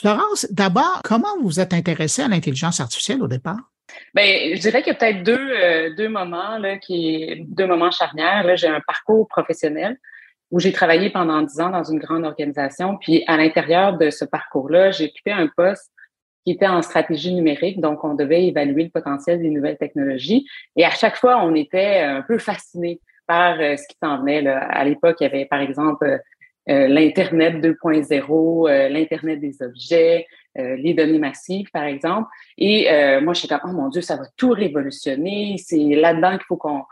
Florence, d'abord, comment vous êtes intéressée à l'intelligence artificielle au départ? Bien, je dirais qu'il y a peut-être deux, euh, deux moments, là, qui, deux moments charnières. Là, j'ai un parcours professionnel où j'ai travaillé pendant dix ans dans une grande organisation. Puis à l'intérieur de ce parcours-là, j'ai occupé un poste qui était en stratégie numérique. Donc, on devait évaluer le potentiel des nouvelles technologies. Et à chaque fois, on était un peu fasciné par euh, ce qui s'en venait. À l'époque, il y avait, par exemple, euh, l'Internet 2.0, euh, l'Internet des objets, euh, les données massives, par exemple. Et moi, je suis comme, oh mon Dieu, ça va tout révolutionner. C'est là-dedans qu'il faut qu'on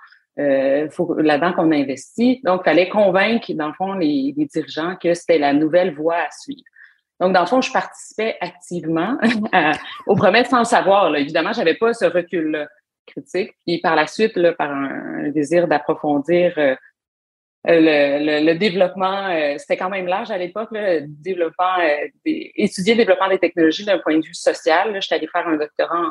faut là-dedans qu'on investit. Donc, il fallait convaincre, dans le fond, les, dirigeants que c'était la nouvelle voie à suivre. Donc, dans le fond, je participais activement aux promesses sans le savoir. Là. Évidemment, j'avais pas ce recul critique. Puis par la suite, là, par un, désir d'approfondir euh, le, le, développement, euh, c'était quand même large à l'époque, le développement, euh, étudier le développement des technologies d'un point de vue social. Là, j'étais allée faire un doctorat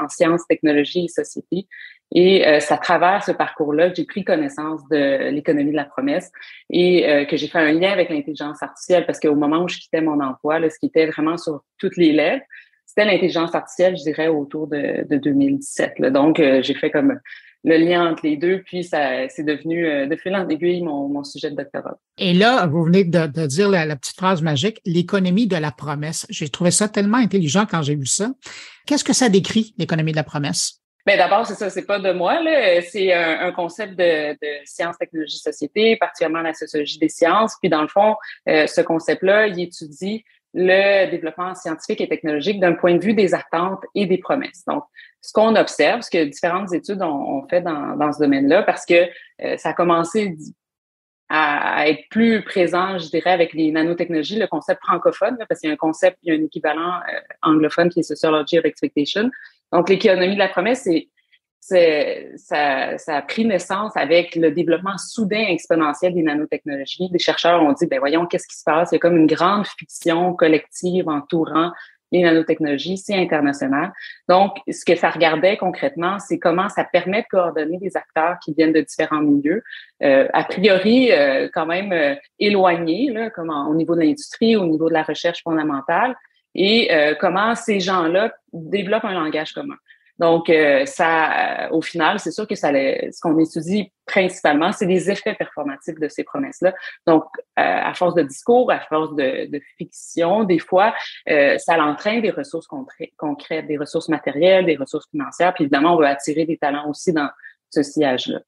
en, sciences, technologies et société. Et c'est à travers ce parcours-là que j'ai pris connaissance de l'économie de la promesse et que j'ai fait un lien avec l'intelligence artificielle parce qu'au moment où je quittais mon emploi, là, ce qui était vraiment sur toutes les lèvres, c'était l'intelligence artificielle, je dirais, autour de, de 2017. Là. Donc, j'ai fait comme le lien entre les deux, puis ça c'est devenu euh, de fil en aiguille mon, mon, sujet de doctorat. Et là, vous venez de, de dire la, petite phrase magique, l'économie de la promesse. J'ai trouvé ça tellement intelligent quand j'ai vu ça. Qu'est-ce que ça décrit, l'économie de la promesse? Ben d'abord, c'est ça, c'est pas de moi, là. C'est un, un, concept de, de sciences, technologies, société, particulièrement la sociologie des sciences. Puis dans le fond, euh, ce concept-là, il étudie le développement scientifique et technologique d'un point de vue des attentes et des promesses. Donc, ce qu'on observe, ce que différentes études ont, fait dans, dans ce domaine-là, parce que euh, ça a commencé à, être plus présent, je dirais, avec les nanotechnologies, le concept francophone, parce qu'il y a un concept, il y a un équivalent euh, anglophone qui est Sociology of Expectation. Donc, l'économie de la promesse, c'est ça, ça, a pris naissance avec le développement soudain exponentiel des nanotechnologies. Des chercheurs ont dit, ben voyons, qu'est-ce qui se passe? Il y a comme une grande fiction collective entourant les nanotechnologies, c'est international. Donc, ce que ça regardait concrètement, c'est comment ça permet de coordonner des acteurs qui viennent de différents milieux, euh, a priori euh, quand même euh, éloignés, là, comme au niveau de l'industrie, au niveau de la recherche fondamentale, et comment ces gens-là développent un langage commun. Donc, euh, ça, euh, au final, c'est sûr que ça, ce qu'on étudie principalement, c'est les effets performatifs de ces promesses-là. Donc, euh, à force de discours, à force de, de fiction, des fois, ça l'entraîne des ressources concrètes, des ressources matérielles, des ressources financières. Puis évidemment, on veut attirer des talents aussi dans ce sillage-là.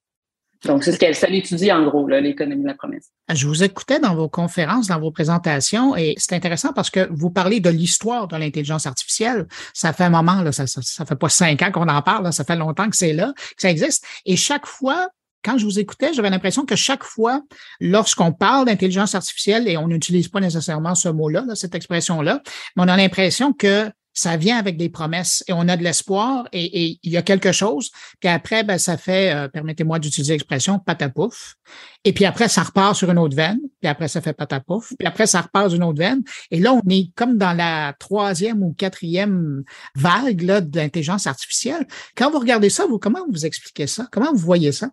Donc, c'est ce qu'elle ça étudie en gros, l'économie de la promesse. Je vous écoutais dans vos conférences, dans vos présentations, et c'est intéressant parce que vous parlez de l'histoire de l'intelligence artificielle. Ça fait un moment, là, ça, ça, fait pas cinq ans qu'on en parle, ça fait longtemps que c'est là, que ça existe. Et chaque fois, quand je vous écoutais, j'avais l'impression que chaque fois, lorsqu'on parle d'intelligence artificielle, et on n'utilise pas nécessairement ce mot-là, cette expression-là, mais on a l'impression que ça vient avec des promesses et on a de l'espoir et, il y a quelque chose. Puis après, ben, ça fait, euh, permettez-moi d'utiliser l'expression, patapouf. Et puis après, ça repart sur une autre veine. Puis après, ça fait patapouf. Puis après, ça repart sur une autre veine. Et là, on est comme dans la troisième ou quatrième vague là, d'intelligence artificielle. Quand vous regardez ça, vous, comment vous expliquez ça? Comment vous voyez ça?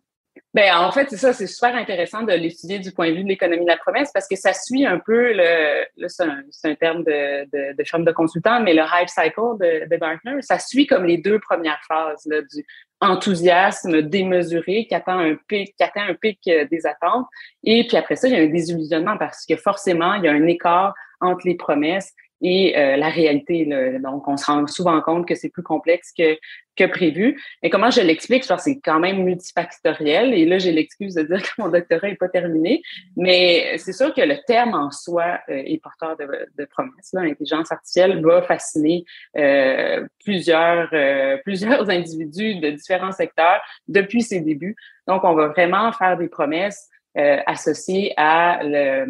Ben, en fait, c'est ça, c'est super intéressant de l'étudier du point de vue de l'économie de la promesse parce que ça suit un peu le, c'est un, un, terme de, de, de chambre de consultant, mais le hype cycle de, de Gartner, ça suit comme les deux premières phases là, du enthousiasme démesuré qui atteint un pic, qui atteint un pic euh, des attentes. Et puis après ça, il y a un désillusionnement parce que forcément, il y a un écart entre les promesses et euh, la réalité. Là. Donc, on se rend souvent compte que c'est plus complexe que, que prévu. Mais comment je l'explique? Je c'est quand même multifactoriel. Et là, j'ai l'excuse de dire que mon doctorat n'est pas terminé. Mais c'est sûr que le terme en soi euh, est porteur de, de promesses. L'intelligence artificielle va fasciner euh, plusieurs, plusieurs individus de différents secteurs depuis ses débuts. Donc, on va vraiment faire des promesses euh, associé à le,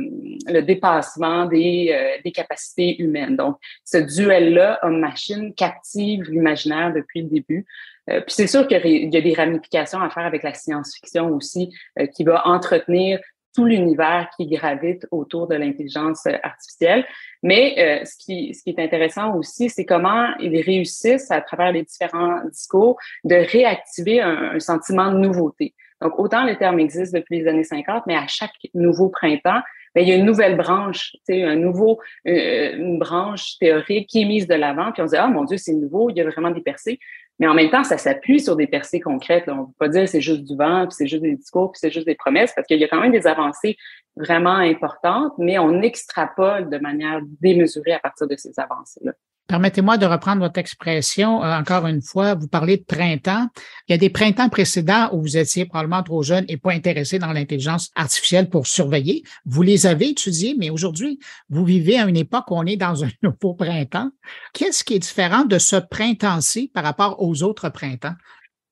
le dépassement des, euh, des, capacités humaines. Donc, ce duel-là homme-machine captive l'imaginaire depuis le début. Euh, puis c'est sûr qu'il y a des ramifications à faire avec la science-fiction aussi, euh, qui va entretenir tout l'univers qui gravite autour de l'intelligence artificielle. Mais ce, qui, ce qui est intéressant aussi, c'est comment ils réussissent, à travers les différents discours, de réactiver un, un sentiment de nouveauté. Donc, autant le terme existe depuis les années 50, mais à chaque nouveau printemps, mais il y a une nouvelle branche, un nouveau, une branche théorique qui est mise de l'avant, puis on se dit, ah mon Dieu, c'est nouveau, il y a vraiment des percées. Mais en même temps, ça s'appuie sur des percées concrètes. On ne peut pas dire c'est juste du vent, puis c'est juste des discours, puis c'est juste des promesses, parce qu'il y a quand même des avancées vraiment importantes, mais on extrapole de manière démesurée à partir de ces avancées-là. Permettez-moi de reprendre votre expression euh, encore une fois. Vous parlez de printemps. Il y a des printemps précédents où vous étiez probablement trop jeune et pas intéressé dans l'intelligence artificielle pour surveiller. Vous les avez étudiés, mais aujourd'hui, vous vivez à une époque où on est dans un nouveau printemps. Qu'est-ce qui est différent de ce printemps-ci par rapport aux autres printemps?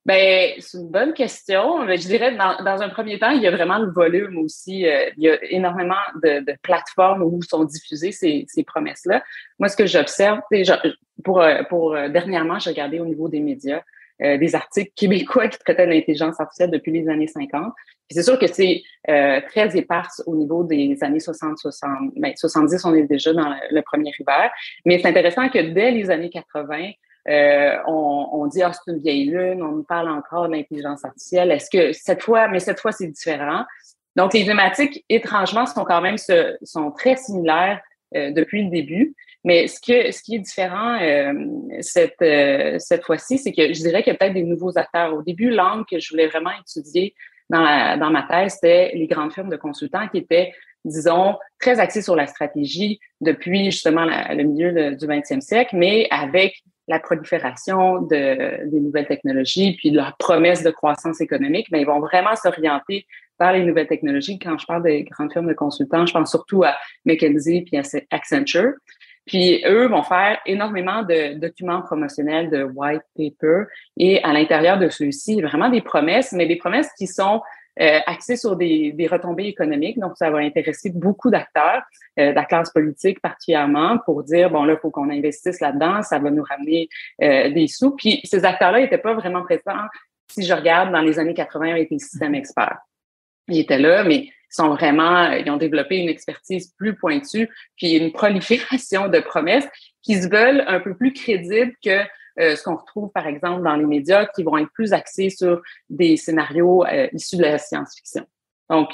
Ben, c'est une bonne question. Je dirais, dans, dans, un premier temps, il y a vraiment le volume aussi. Euh, il y a énormément de, de plateformes où sont diffusées ces, ces promesses-là. Moi, ce que j'observe, pour, euh, pour euh, dernièrement, j'ai regardé au niveau des médias des articles québécois qui traitaient de l'intelligence artificielle depuis les années 50. c'est sûr que c'est très éparse au niveau des années 60, 60, ben, 70, on est déjà dans le premier hiver. Mais c'est intéressant que dès les années 80, euh, on, on, dit ah c'est une vieille lune, on nous parle encore d'intelligence artificielle. Est-ce que cette fois, mais cette fois c'est différent. Donc les thématiques étrangement sont quand même sont très similaires euh, depuis le début. Mais ce que ce qui est différent euh, cette cette fois-ci, c'est que je dirais qu'il y a peut-être des nouveaux acteurs. Au début, l'angle que je voulais vraiment étudier dans, dans ma thèse, c'était les grandes firmes de consultants qui étaient disons, très axées sur la stratégie depuis justement le milieu du 20e siècle, mais avec la prolifération de, des nouvelles technologies, puis leur promesse de croissance économique, mais ils vont vraiment s'orienter vers les nouvelles technologies. Quand je parle des grandes firmes de consultants, je pense surtout à McKinsey puis à Accenture. Puis eux vont faire énormément de documents promotionnels, de white paper, et à l'intérieur de ceux-ci, vraiment des promesses, mais des promesses qui sont euh, axé sur des, des, retombées économiques. Donc, ça va intéresser beaucoup d'acteurs, euh, de la classe politique particulièrement, pour dire, bon, là, il faut qu'on investisse là-dedans, ça va nous ramener euh, des sous. Puis, ces acteurs-là n'étaient pas vraiment présents, si je regarde, dans les années 80 avec les systèmes experts. Ils étaient là, mais ils sont vraiment, ils ont développé une expertise plus pointue, puis une prolifération de promesses qui se veulent un peu plus crédibles que euh, ce qu'on retrouve, par exemple, dans les médias qui vont être plus axés sur des scénarios euh, issus de la science-fiction. Donc,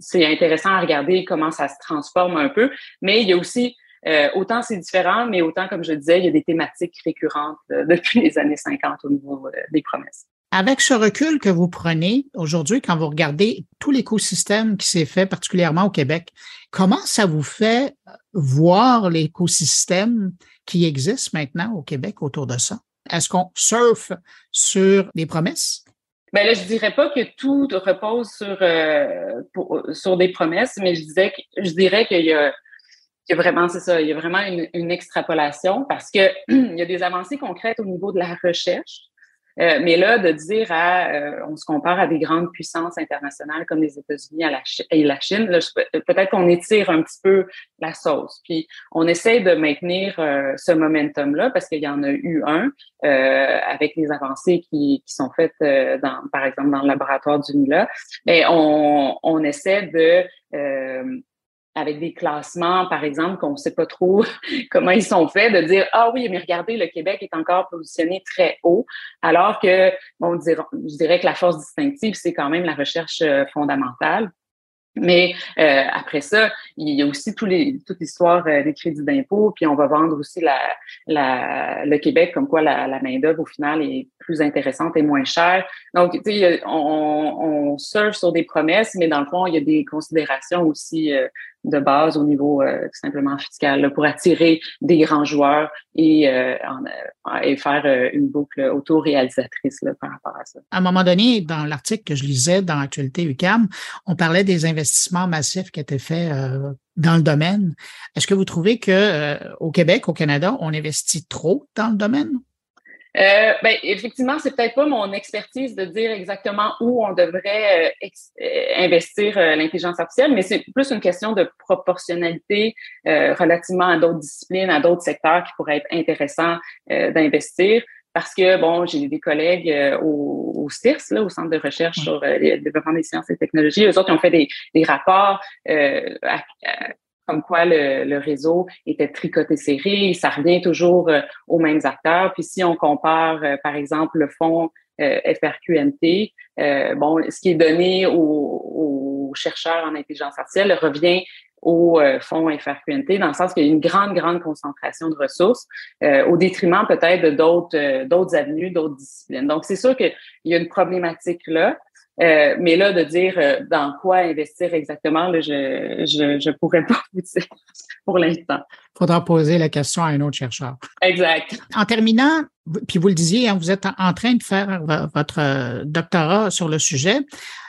c'est intéressant à regarder comment ça se transforme un peu, mais il y a aussi, euh, autant c'est différent, mais autant, comme je disais, il y a des thématiques récurrentes depuis les années 50 au niveau des promesses. Avec ce recul que vous prenez aujourd'hui, quand vous regardez tout l'écosystème qui s'est fait, particulièrement au Québec, comment ça vous fait voir l'écosystème qui existe maintenant au Québec autour de ça? Est-ce qu'on surfe sur des promesses? Ben là, je dirais pas que tout repose sur, euh, sur des promesses, mais je disais je dirais qu'il y a, vraiment, c'est ça, il y a vraiment une, une extrapolation parce que il y a des avancées concrètes au niveau de la recherche. Euh, mais là, de dire à, euh, on se compare à des grandes puissances internationales comme les États-Unis et la Chine, peut-être qu'on étire un petit peu la sauce. Puis on essaie de maintenir euh, ce momentum-là parce qu'il y en a eu un avec les avancées qui, qui sont faites, dans, par exemple, dans le laboratoire du NILA. Mais on, on essaie de avec des classements, par exemple, qu'on ne sait pas trop comment ils sont faits, de dire ah oui, mais regardez, le Québec est encore positionné très haut, alors que bon, je dirais que la force distinctive, c'est quand même la recherche euh, fondamentale. Mais euh, après ça, il y a aussi tous les, toute l'histoire euh, des crédits d'impôt, puis on va vendre aussi la, la, le Québec comme quoi la, la main-d'œuvre au final est plus intéressante et moins chère. Donc, tu sais, on, on surfe sur des promesses, mais dans le fond, il y a des considérations aussi euh, de base au niveau euh, simplement fiscal pour attirer des grands joueurs et, euh, et faire euh, une boucle auto-réalisatrice par rapport à ça. À un moment donné, dans l'article que je lisais dans l'actualité UCAM, on parlait des investissements massifs qui étaient faits dans le domaine. Est-ce que vous trouvez que au Québec, au Canada, on investit trop dans le domaine? Euh, ben, effectivement, c'est peut-être pas mon expertise de dire exactement où on devrait euh, euh, investir l'intelligence artificielle, mais c'est plus une question de proportionnalité relativement à d'autres disciplines, à d'autres secteurs qui pourraient être intéressants d'investir. Parce que, bon, j'ai des collègues au, au CIRS, là, au Centre de recherche sur le développement des sciences et technologies. Eux autres, ils ont fait des, des rapports à, comme quoi le, réseau était tricoté serré, ça revient toujours euh, aux mêmes acteurs. Puis si on compare, euh, par exemple, le fonds euh, FRQNT, bon, ce qui est donné aux, chercheurs en intelligence artificielle revient au euh, fonds FRQNT, dans le sens qu'il y a une grande, grande concentration de ressources euh, au détriment peut-être d'autres euh, d'autres avenues, d'autres disciplines. Donc, c'est sûr qu'il y a une problématique là. Mais là, de dire dans quoi investir exactement, là, je je, je pourrais pas vous dire pour l'instant. Il faudra poser la question à un autre chercheur. Exact. En terminant, puis vous le disiez, hein, vous êtes en train de faire votre doctorat sur le sujet.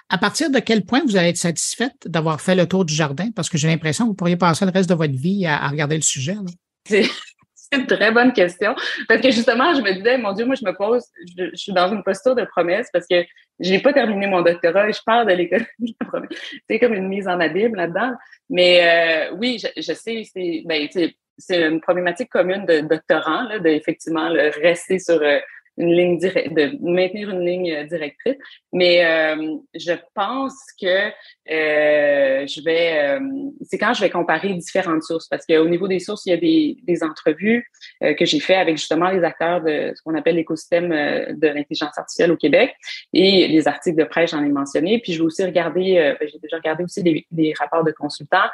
À partir de quel point vous allez être satisfaite d'avoir fait le tour du jardin? Parce que j'ai l'impression que vous pourriez passer le reste de votre vie à, regarder le sujet. C'est une très bonne question. Parce que justement, je me disais, mon Dieu, moi, je me pose, je, suis dans une posture de promesse parce que je n'ai pas terminé mon doctorat et je pars de l'école. c'est comme une mise en abîme là-dedans. Mais euh, oui, je, sais, c'est ben, une problématique commune de doctorants, là, de effectivement rester sur euh, une ligne directe, de maintenir une ligne euh, directrice. Mais euh, je pense que euh, je vais, c'est quand je vais comparer différentes sources, parce qu'au niveau des sources, il y a des, des entrevues que j'ai fait avec justement les acteurs de ce qu'on appelle l'écosystème de l'intelligence artificielle au Québec et les articles de presse, j'en ai mentionné. Puis je vais aussi regarder, ben, j'ai déjà regardé aussi des, des rapports de consultants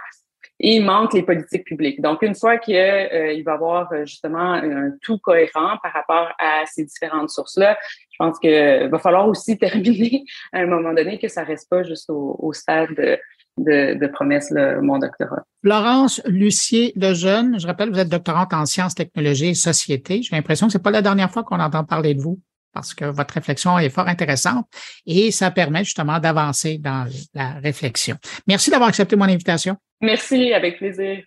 et il manque les politiques publiques. Donc, une fois qu'il euh, va y avoir euh, justement un tout cohérent par rapport à ces différentes sources-là, je pense qu'il va falloir aussi terminer à un moment donné que ça reste pas juste au, stade de, de, de promesse, là, mon doctorat. Florence Lucier Lejeune, je rappelle, vous êtes doctorante en sciences, technologies et société. J'ai l'impression que c'est pas la dernière fois qu'on entend parler de vous parce que votre réflexion est fort intéressante et ça permet justement d'avancer dans la réflexion. Merci d'avoir accepté mon invitation. Merci, avec plaisir.